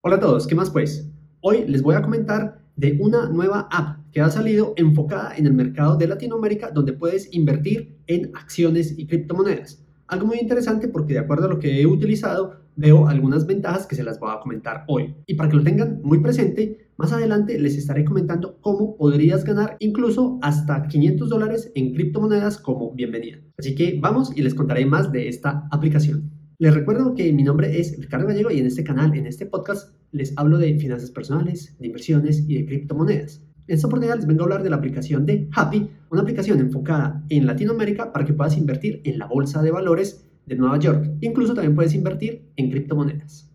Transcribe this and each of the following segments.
Hola a todos, ¿qué más pues? Hoy les voy a comentar de una nueva app que ha salido enfocada en el mercado de Latinoamérica donde puedes invertir en acciones y criptomonedas. Algo muy interesante porque de acuerdo a lo que he utilizado veo algunas ventajas que se las voy a comentar hoy. Y para que lo tengan muy presente, más adelante les estaré comentando cómo podrías ganar incluso hasta 500 dólares en criptomonedas como bienvenida. Así que vamos y les contaré más de esta aplicación. Les recuerdo que mi nombre es Ricardo Gallego y en este canal, en este podcast, les hablo de finanzas personales, de inversiones y de criptomonedas. En esta oportunidad les vengo a hablar de la aplicación de Happy, una aplicación enfocada en Latinoamérica para que puedas invertir en la bolsa de valores de Nueva York. Incluso también puedes invertir en criptomonedas.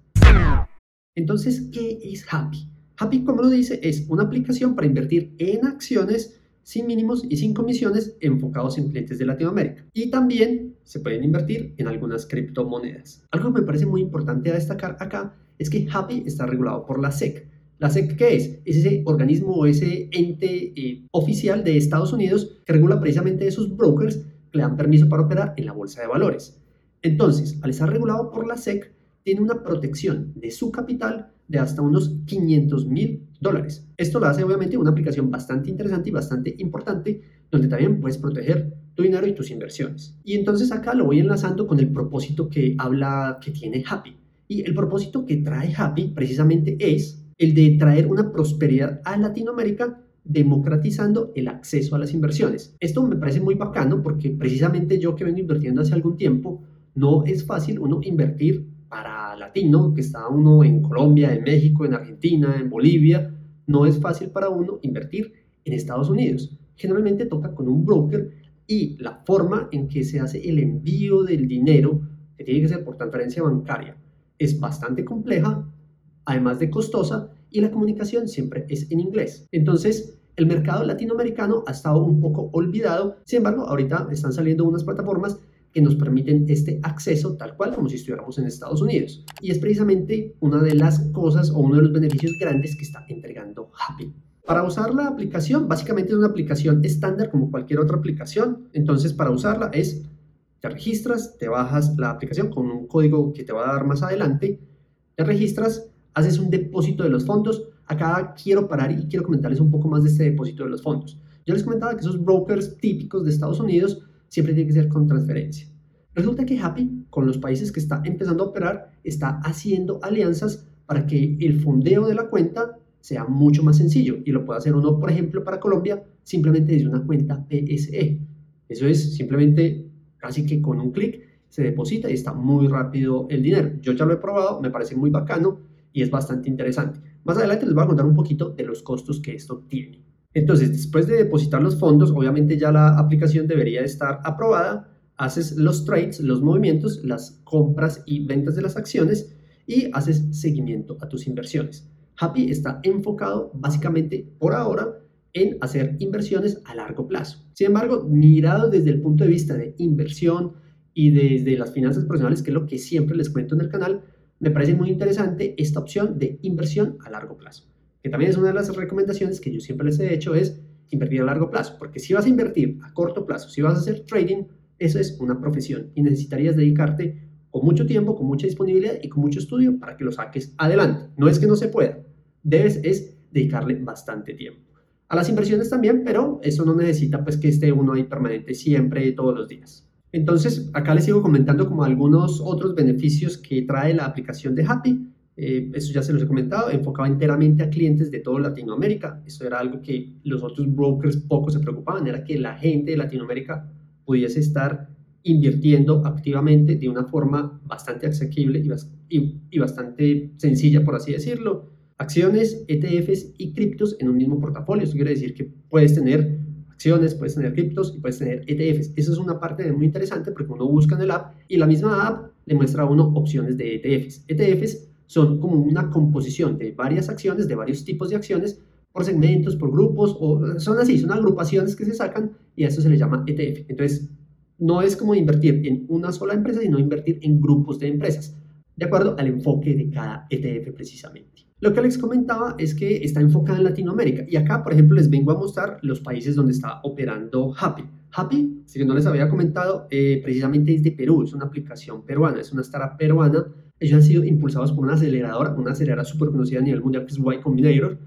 Entonces, ¿qué es Happy? Happy, como lo dice, es una aplicación para invertir en acciones sin mínimos y sin comisiones enfocados en clientes de Latinoamérica. Y también se pueden invertir en algunas criptomonedas. Algo que me parece muy importante a destacar acá es que Happy está regulado por la SEC. ¿La SEC qué es? Es ese organismo o ese ente eh, oficial de Estados Unidos que regula precisamente esos brokers que le dan permiso para operar en la bolsa de valores. Entonces, al estar regulado por la SEC, tiene una protección de su capital de hasta unos 500 mil dólares. Esto lo hace obviamente una aplicación bastante interesante y bastante importante donde también puedes proteger tu dinero y tus inversiones. Y entonces acá lo voy enlazando con el propósito que habla, que tiene Happy. Y el propósito que trae Happy precisamente es el de traer una prosperidad a Latinoamérica democratizando el acceso a las inversiones. Esto me parece muy bacano porque precisamente yo que vengo invirtiendo hace algún tiempo, no es fácil uno invertir para latino, que está uno en Colombia, en México, en Argentina, en Bolivia, no es fácil para uno invertir en Estados Unidos. Generalmente toca con un broker y la forma en que se hace el envío del dinero, que tiene que ser por transferencia bancaria, es bastante compleja, además de costosa, y la comunicación siempre es en inglés. Entonces, el mercado latinoamericano ha estado un poco olvidado, sin embargo, ahorita están saliendo unas plataformas que nos permiten este acceso tal cual como si estuviéramos en Estados Unidos. Y es precisamente una de las cosas o uno de los beneficios grandes que está entregando Happy. Para usar la aplicación, básicamente es una aplicación estándar como cualquier otra aplicación. Entonces, para usarla es, te registras, te bajas la aplicación con un código que te va a dar más adelante, te registras, haces un depósito de los fondos. Acá quiero parar y quiero comentarles un poco más de este depósito de los fondos. Yo les comentaba que esos brokers típicos de Estados Unidos siempre tiene que ser con transferencia. Resulta que Happy, con los países que está empezando a operar, está haciendo alianzas para que el fondeo de la cuenta sea mucho más sencillo y lo puede hacer uno, por ejemplo, para Colombia, simplemente desde una cuenta PSE. Eso es simplemente casi que con un clic se deposita y está muy rápido el dinero. Yo ya lo he probado, me parece muy bacano y es bastante interesante. Más adelante les voy a contar un poquito de los costos que esto tiene. Entonces, después de depositar los fondos, obviamente ya la aplicación debería estar aprobada, haces los trades, los movimientos, las compras y ventas de las acciones y haces seguimiento a tus inversiones. Happy está enfocado básicamente por ahora en hacer inversiones a largo plazo. Sin embargo, mirado desde el punto de vista de inversión y desde las finanzas personales, que es lo que siempre les cuento en el canal, me parece muy interesante esta opción de inversión a largo plazo que también es una de las recomendaciones que yo siempre les he hecho, es invertir a largo plazo, porque si vas a invertir a corto plazo, si vas a hacer trading, eso es una profesión y necesitarías dedicarte con mucho tiempo, con mucha disponibilidad y con mucho estudio para que lo saques adelante. No es que no se pueda, debes es dedicarle bastante tiempo. A las inversiones también, pero eso no necesita pues que esté uno ahí permanente siempre, todos los días. Entonces, acá les sigo comentando como algunos otros beneficios que trae la aplicación de Happy. Eh, eso ya se los he comentado, enfocaba enteramente a clientes de toda Latinoamérica. Eso era algo que los otros brokers poco se preocupaban, era que la gente de Latinoamérica pudiese estar invirtiendo activamente de una forma bastante asequible y, y bastante sencilla, por así decirlo. Acciones, ETFs y criptos en un mismo portafolio. Eso quiere decir que puedes tener acciones, puedes tener criptos y puedes tener ETFs. Eso es una parte muy interesante porque uno busca en el app y la misma app le muestra a uno opciones de ETFs. ETFs son como una composición de varias acciones, de varios tipos de acciones, por segmentos, por grupos, o son así, son agrupaciones que se sacan y a eso se le llama ETF. Entonces, no es como invertir en una sola empresa, sino invertir en grupos de empresas, de acuerdo al enfoque de cada ETF precisamente. Lo que les comentaba es que está enfocada en Latinoamérica y acá, por ejemplo, les vengo a mostrar los países donde está operando Happy. Happy, si no les había comentado, eh, precisamente es de Perú, es una aplicación peruana, es una startup peruana Ellos han sido impulsados por una aceleradora, una aceleradora súper conocida a nivel mundial que es Y Combinator.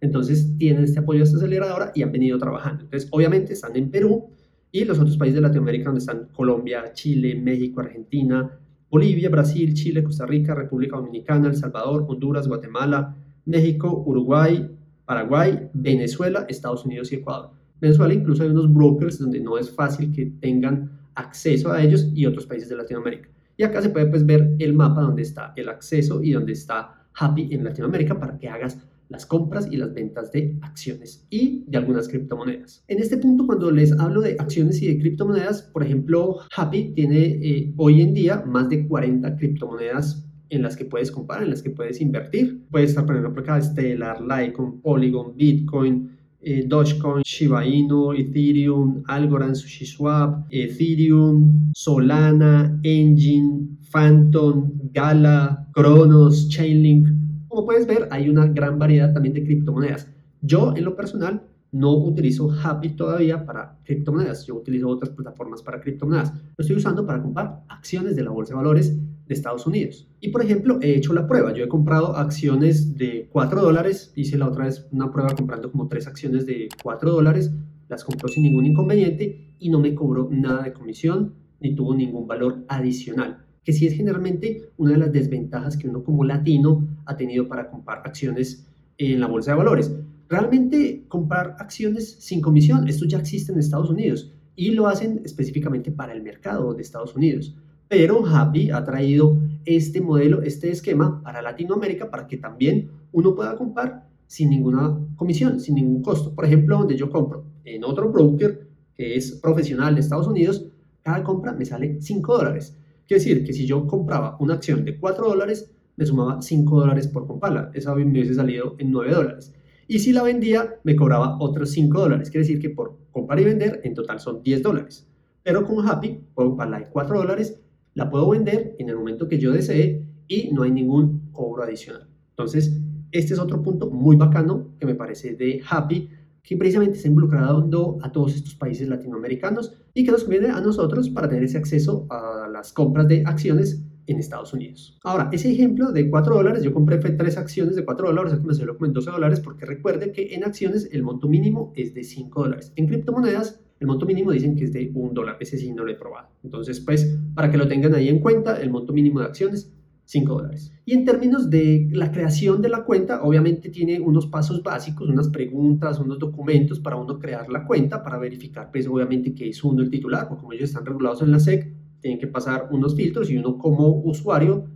Entonces tienen este apoyo de esta aceleradora y han venido trabajando. Entonces, obviamente están en Perú y los otros países de Latinoamérica donde están Colombia, Chile, México, Argentina, Bolivia, Brasil, Chile, Costa Rica, República Dominicana, El Salvador, Honduras, Guatemala, México, Uruguay, Paraguay, Venezuela, Estados Unidos y Ecuador. Venezuela incluso hay unos brokers donde no es fácil que tengan acceso a ellos y otros países de Latinoamérica. Y acá se puede pues, ver el mapa donde está el acceso y donde está Happy en Latinoamérica para que hagas las compras y las ventas de acciones y de algunas criptomonedas. En este punto, cuando les hablo de acciones y de criptomonedas, por ejemplo, Happy tiene eh, hoy en día más de 40 criptomonedas en las que puedes comprar, en las que puedes invertir. Puedes estar, por ejemplo, acá Stellar, Litecoin, Polygon, Bitcoin, eh, Dogecoin, Shiba Inu, Ethereum, Algorand, SushiSwap, Ethereum, Solana, Engine, Phantom, Gala, Cronos, Chainlink. Como puedes ver, hay una gran variedad también de criptomonedas. Yo, en lo personal, no utilizo Happy todavía para criptomonedas. Yo utilizo otras plataformas para criptomonedas. Lo estoy usando para comprar acciones de la bolsa de valores de Estados Unidos. Y por ejemplo, he hecho la prueba. Yo he comprado acciones de 4 dólares. Hice la otra vez una prueba comprando como 3 acciones de 4 dólares. Las compró sin ningún inconveniente y no me cobró nada de comisión ni tuvo ningún valor adicional. Que sí es generalmente una de las desventajas que uno como latino ha tenido para comprar acciones en la bolsa de valores. Realmente comprar acciones sin comisión, esto ya existe en Estados Unidos y lo hacen específicamente para el mercado de Estados Unidos. Pero Happy ha traído este modelo, este esquema para Latinoamérica para que también uno pueda comprar sin ninguna comisión, sin ningún costo. Por ejemplo, donde yo compro en otro broker que es profesional de Estados Unidos, cada compra me sale 5 dólares. Quiere decir que si yo compraba una acción de 4 dólares, me sumaba 5 dólares por comprarla. Esa me hubiese salido en 9 dólares. Y si la vendía, me cobraba otros 5 dólares. Quiere decir que por comprar y vender, en total son 10 dólares. Pero con Happy puedo comprarla de 4 dólares la puedo vender en el momento que yo desee y no hay ningún cobro adicional. Entonces, este es otro punto muy bacano que me parece de Happy, que precisamente está involucrado a todos estos países latinoamericanos y que nos conviene a nosotros para tener ese acceso a las compras de acciones en Estados Unidos. Ahora, ese ejemplo de 4 dólares, yo compré tres acciones de 4 dólares, o me salió como en 12 dólares, porque recuerde que en acciones el monto mínimo es de 5 dólares. En criptomonedas el monto mínimo dicen que es de un dólar, ese sí no lo he probado. Entonces, pues, para que lo tengan ahí en cuenta, el monto mínimo de acciones, 5 dólares. Y en términos de la creación de la cuenta, obviamente tiene unos pasos básicos, unas preguntas, unos documentos para uno crear la cuenta, para verificar, pues, obviamente que es uno el titular, o como ellos están regulados en la SEC, tienen que pasar unos filtros y uno como usuario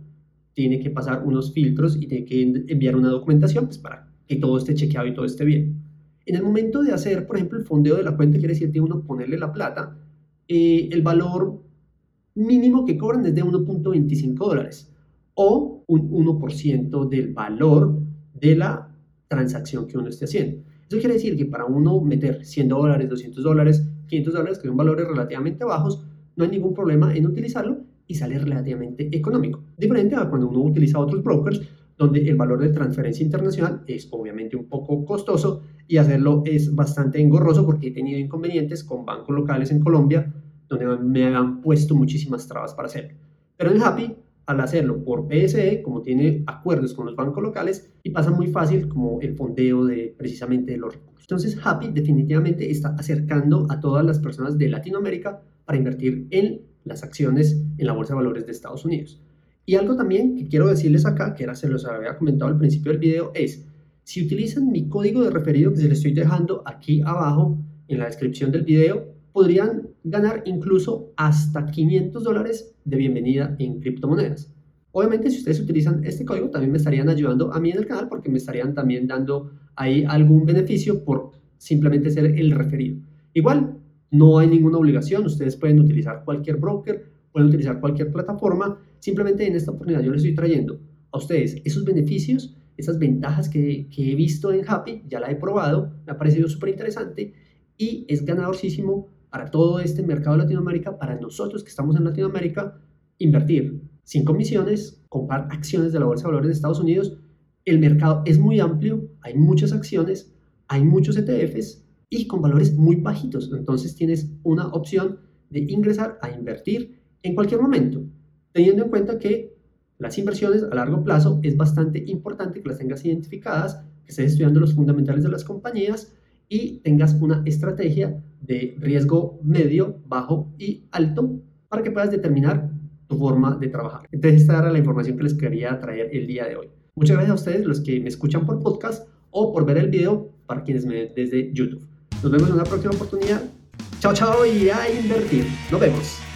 tiene que pasar unos filtros y tiene que enviar una documentación, pues, para que todo esté chequeado y todo esté bien. En el momento de hacer, por ejemplo, el fondeo de la cuenta, quiere decir que uno ponerle la plata, eh, el valor mínimo que cobran es de 1.25 dólares o un 1% del valor de la transacción que uno esté haciendo. Eso quiere decir que para uno meter 100 dólares, 200 dólares, 500 dólares, que son valores relativamente bajos, no hay ningún problema en utilizarlo y sale relativamente económico. Diferente a cuando uno utiliza otros brokers donde el valor de transferencia internacional es obviamente un poco costoso y hacerlo es bastante engorroso porque he tenido inconvenientes con bancos locales en Colombia donde me han puesto muchísimas trabas para hacerlo. Pero en Happy, al hacerlo por PSE, como tiene acuerdos con los bancos locales, y pasa muy fácil como el fondeo de precisamente de los recursos. Entonces Happy definitivamente está acercando a todas las personas de Latinoamérica para invertir en las acciones en la Bolsa de Valores de Estados Unidos. Y algo también que quiero decirles acá, que era se los había comentado al principio del video, es si utilizan mi código de referido que se les estoy dejando aquí abajo en la descripción del video, podrían ganar incluso hasta 500 dólares de bienvenida en criptomonedas. Obviamente, si ustedes utilizan este código, también me estarían ayudando a mí en el canal porque me estarían también dando ahí algún beneficio por simplemente ser el referido. Igual, no hay ninguna obligación, ustedes pueden utilizar cualquier broker, pueden utilizar cualquier plataforma Simplemente en esta oportunidad yo les estoy trayendo a ustedes esos beneficios, esas ventajas que, he visto en Happy, ya la he probado, me ha parecido súper interesante y es ganadorísimo para todo este mercado de Latinoamérica, para nosotros que estamos en Latinoamérica, invertir sin comisiones, comprar acciones de la Bolsa de Valores de Estados Unidos. El mercado es muy amplio, hay muchas acciones, hay muchos ETFs y con valores muy bajitos. Entonces tienes una opción de ingresar a invertir en cualquier momento teniendo en cuenta que las inversiones a largo plazo es bastante importante que las tengas identificadas, que estés estudiando los fundamentales de las compañías y tengas una estrategia de riesgo medio, bajo y alto para que puedas determinar tu forma de trabajar. Entonces esta era la información que les quería traer el día de hoy. Muchas gracias a ustedes los que me escuchan por podcast o por ver el video para quienes me ven desde YouTube. Nos vemos en una próxima oportunidad. Chao, chao y a invertir. Nos vemos.